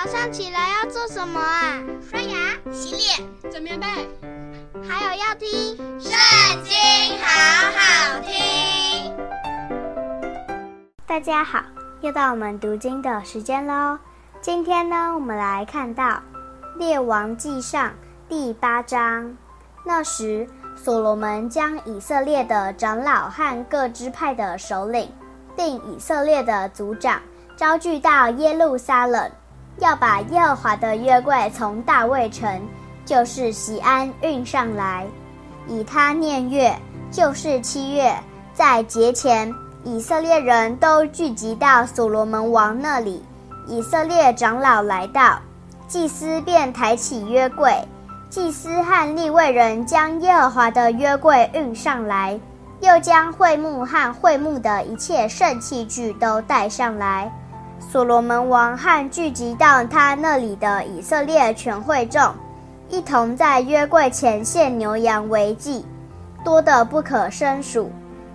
早上起来要做什么啊？刷牙、洗脸、整棉被，还有要听《圣经》，好好听。大家好，又到我们读经的时间喽。今天呢，我们来看到《列王记上》第八章。那时，所罗门将以色列的长老和各支派的首领，并以色列的族长，招聚到耶路撒冷，要把耶和华的约柜从大卫城，就是西安运上来。以他念月，就是七月，在节前，以色列人都聚集到所罗门王那里。以色列长老来到，祭司便抬起约柜。祭司和利未人将耶和华的约柜运上来，又将会幕和会幕的一切圣器具都带上来。所罗门王和聚集到他那里的以色列全会众，一同在约柜前献牛羊为祭，多得不可胜数。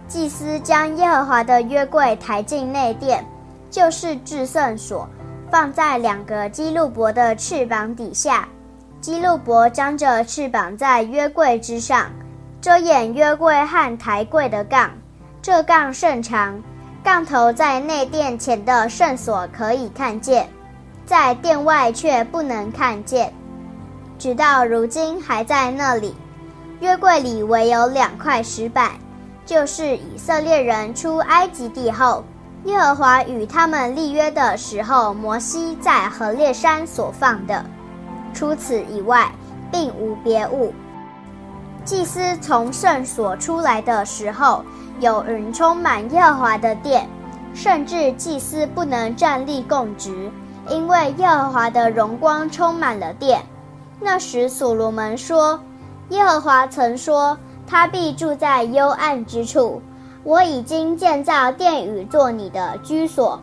祭司将耶和华的约柜抬进内殿，就是至圣所，放在两个基路伯的翅膀底下。基路伯张着翅膀在约柜之上，遮掩约柜和抬柜的杠。这杠甚长，杠头在内殿前的圣所可以看见，在殿外却不能看见。直到如今还在那里。约柜里唯有两块石板，就是以色列人出埃及地后，耶和华与他们立约的时候，摩西在何烈山所放的。除此以外，并无别物。祭司从圣所出来的时候，有云充满耶和华的殿，甚至祭司不能站立供职，因为耶和华的荣光充满了殿。那时所罗门说：“耶和华曾说，他必住在幽暗之处。我已经建造殿宇，做你的居所，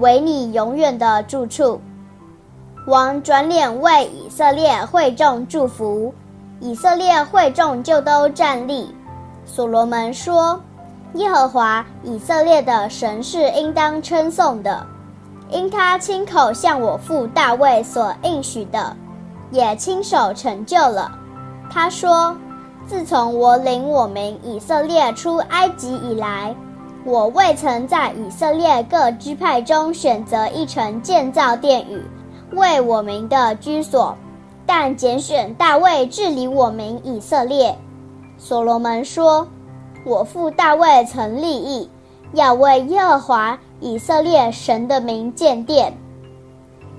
为你永远的住处。”王转脸为以色列会众祝福，以色列会众就都站立。所罗门说：“耶和华以色列的神是应当称颂的，因他亲口向我父大卫所应许的，也亲手成就了。他说：自从我领我们以色列出埃及以来，我未曾在以色列各支派中选择一城建造殿宇。”为我们的居所，但拣选大卫治理我民以色列。所罗门说：“我父大卫曾立意，要为耶和华以色列神的名建殿。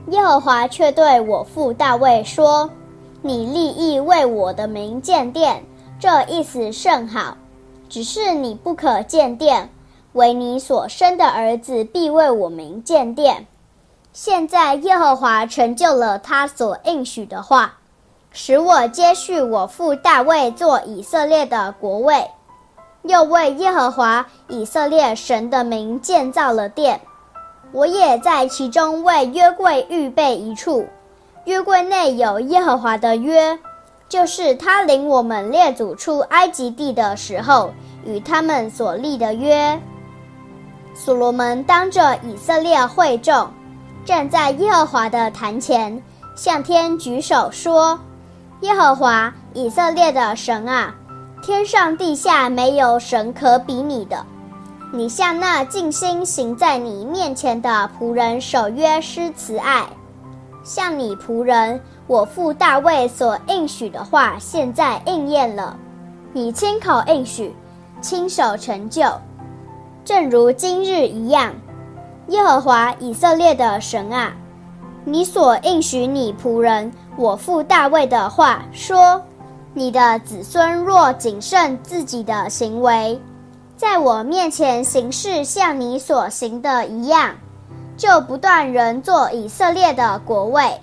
耶和华却对我父大卫说：‘你立意为我的名建殿，这意思甚好，只是你不可建殿，唯你所生的儿子必为我名建殿。’”现在耶和华成就了他所应许的话，使我接续我父大卫做以色列的国位，又为耶和华以色列神的名建造了殿。我也在其中为约柜预备一处，约柜内有耶和华的约，就是他领我们列祖出埃及地的时候与他们所立的约。所罗门当着以色列会众。站在耶和华的坛前，向天举手说：“耶和华以色列的神啊，天上地下没有神可比拟的。你向那尽心行在你面前的仆人守约施慈爱，向你仆人我父大卫所应许的话，现在应验了。你亲口应许，亲手成就，正如今日一样。”耶和华以色列的神啊，你所应许你仆人我父大卫的话说：你的子孙若谨慎自己的行为，在我面前行事像你所行的一样，就不断人做以色列的国位。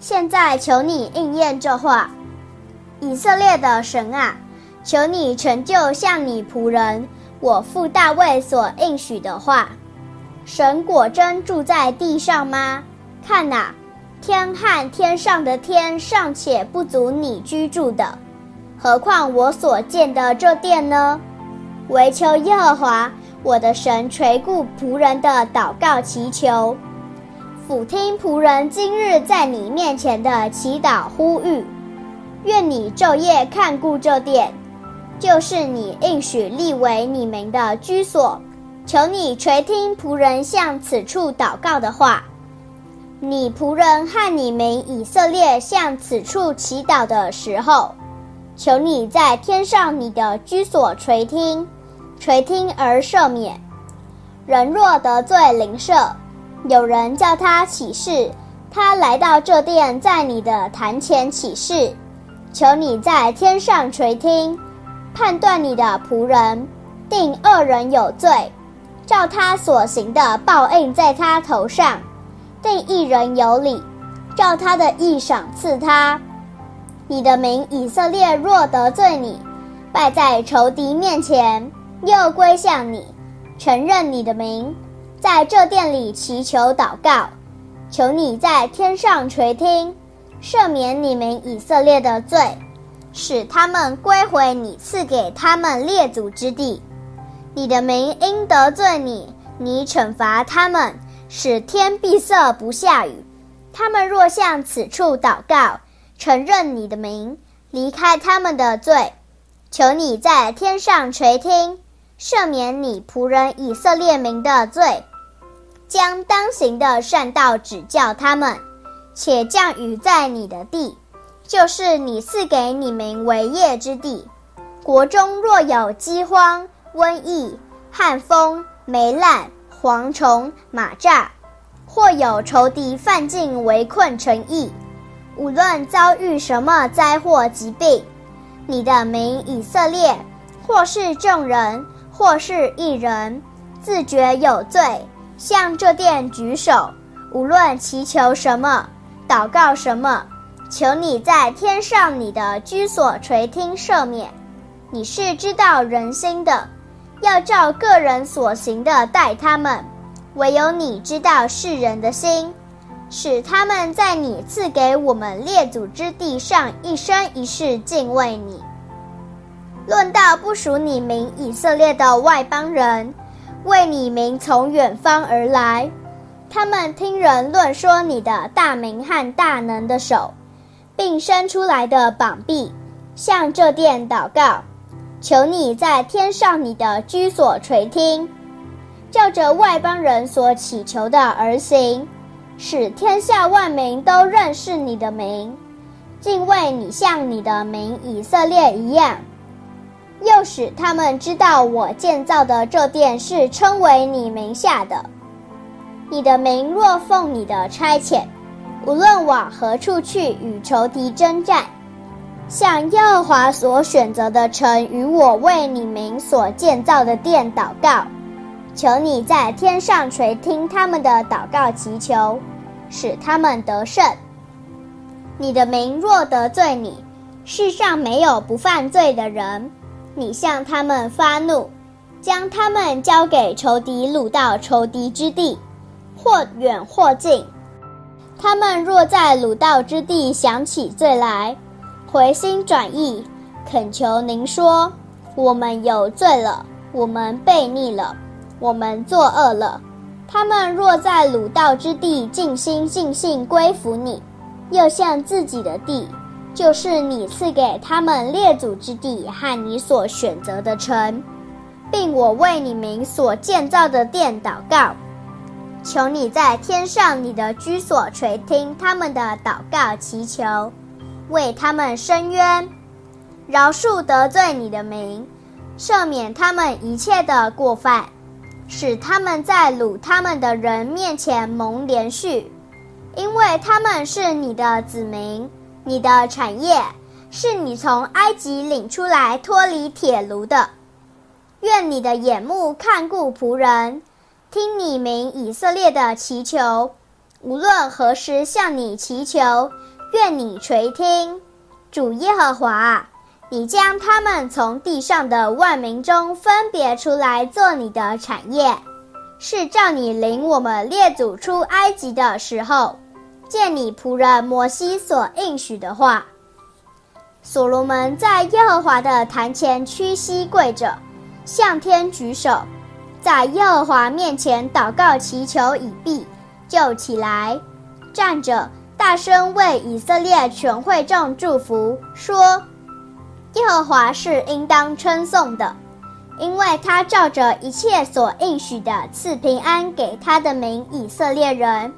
现在求你应验这话，以色列的神啊，求你成就像你仆人我父大卫所应许的话。神果真住在地上吗？看哪，天和天上的天尚且不足你居住的，何况我所建的这殿呢？惟求耶和华我的神垂顾仆人的祷告祈求，俯听仆人今日在你面前的祈祷呼吁，愿你昼夜看顾这殿，就是你应许立为你们的居所。求你垂听仆人向此处祷告的话，你仆人和你民以色列向此处祈祷的时候，求你在天上你的居所垂听，垂听而赦免。人若得罪邻舍，有人叫他起誓，他来到这殿，在你的坛前起誓，求你在天上垂听，判断你的仆人，定恶人有罪，照他所行的报应在他头上；定一人有礼，照他的义赏赐他。你的名以色列若得罪你，败在仇敌面前，又归向你，承认你的名。在这殿里祈求祷告，求你在天上垂听，赦免你们以色列的罪，使他们归回你赐给他们列祖之地。你的名因得罪你，你惩罚他们，使天闭塞不下雨。他们若向此处祷告，承认你的名，离开他们的罪，求你在天上垂听。赦免你仆人以色列民的罪，将当行的善道指教他们，且降雨在你的地，就是你赐给你民为业之地。国中若有饥荒、瘟疫、旱风、霉烂、蝗虫、蚂蚱，或有仇敌犯境围困城邑，无论遭遇什么灾祸疾病，你的名以色列，或是众人。或是一人自觉有罪，向这殿举手，无论祈求什么，祷告什么，求你在天上你的居所垂听赦免。你是知道人心的，要照个人所行的待他们。唯有你知道世人的心，使他们在你赐给我们列祖之地上一生一世敬畏你。论到不属你名以色列的外邦人，为你名从远方而来，他们听人论说你的大名和大能的手，并伸出来的膀臂，向这殿祷告，求你在天上你的居所垂听，照着外邦人所祈求的而行，使天下万民都认识你的名，敬畏你，像你的名以色列一样。又使他们知道我建造的这殿是称为你名下的。你的名若奉你的差遣，无论往何处去与仇敌争战，向耶和华所选择的城与我为你名所建造的殿祷告，求你在天上垂听他们的祷告祈求，使他们得胜。你的民若得罪你，世上没有不犯罪的人。你向他们发怒，将他们交给仇敌，掳到仇敌之地，或远或近。他们若在掳到之地想起罪来，回心转意，恳求您说：“我们有罪了，我们悖逆了，我们作恶了。”他们若在掳到之地尽心尽性归服你，又向自己的地。就是你赐给他们列祖之地和你所选择的城，并我为你名所建造的殿祷告，求你在天上你的居所垂听他们的祷告祈求，为他们伸冤，饶恕得罪你的民，赦免他们一切的过犯，使他们在掳他们的人面前蒙怜恤，因为他们是你的子民。你的产业是你从埃及领出来脱离铁炉的。愿你的眼目看顾仆人，听你名以色列的祈求，无论何时向你祈求，愿你垂听。主耶和华，你将他们从地上的万民中分别出来做你的产业，是照你领我们列祖出埃及的时候。见你仆人摩西所应许的话，所罗门在耶和华的坛前屈膝跪着，向天举手，在耶和华面前祷告祈求已毕，就起来，站着，大声为以色列全会众祝福，说：“耶和华是应当称颂的，因为他照着一切所应许的赐平安给他的民以色列人。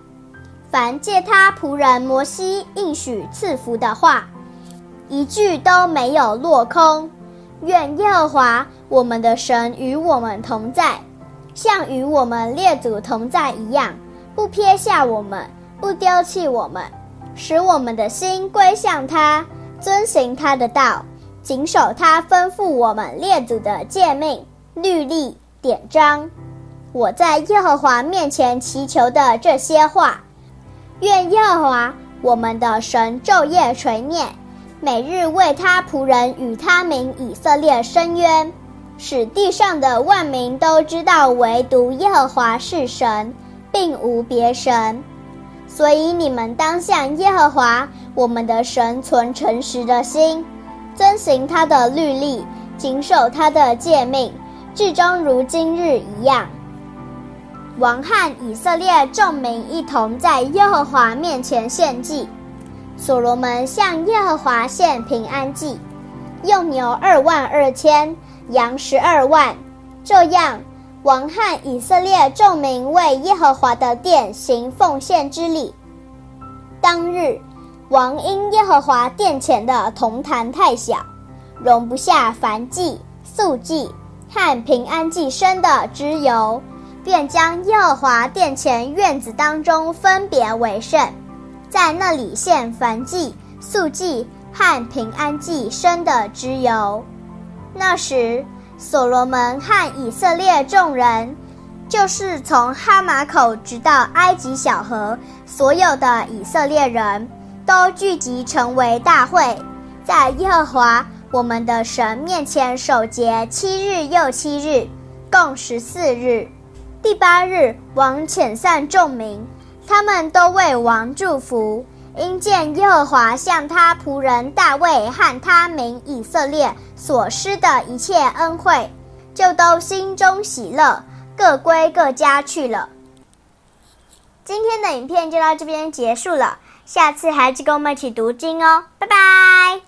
凡借他仆人摩西应许赐福的话，一句都没有落空。愿耶和华我们的神与我们同在，像与我们列祖同在一样。”不撇下我们，不丢弃我们，使我们的心归向他，遵行他的道，谨守他吩咐我们列祖的诫命、律例、典章。我在耶和华面前祈求的这些话，愿耶和华我们的神昼夜垂念，每日为他仆人与他民以色列伸冤，使地上的万民都知道，唯独耶和华是神。并无别神，所以你们当向耶和华我们的神存诚实的心，遵行他的律例，谨守他的诫命，至终如今日一样。王汉以色列众民一同在耶和华面前献祭，所罗门向耶和华献平安祭，用牛二万二千，羊十二万，这样。王和以色列众民为耶和华的殿行奉献之礼。当日，王因耶和华殿前的铜坛太小，容不下燔祭、素祭和平安祭生的脂油，便将耶和华殿前院子当中分别为圣，在那里献燔祭、素祭和平安祭生的脂油。那时，所罗门和以色列众人，就是从哈马口直到埃及小河，所有的以色列人都聚集成为大会，在耶和华我们的神面前守节七日又七日，共十四日。第八日，王遣散众民，他们都为王祝福。因见耶和华向他仆人大卫和他民以色列所施的一切恩惠，就都心中喜乐，各归各家去了。今天的影片就到这边结束了，下次还是跟我们一起读经哦，拜拜。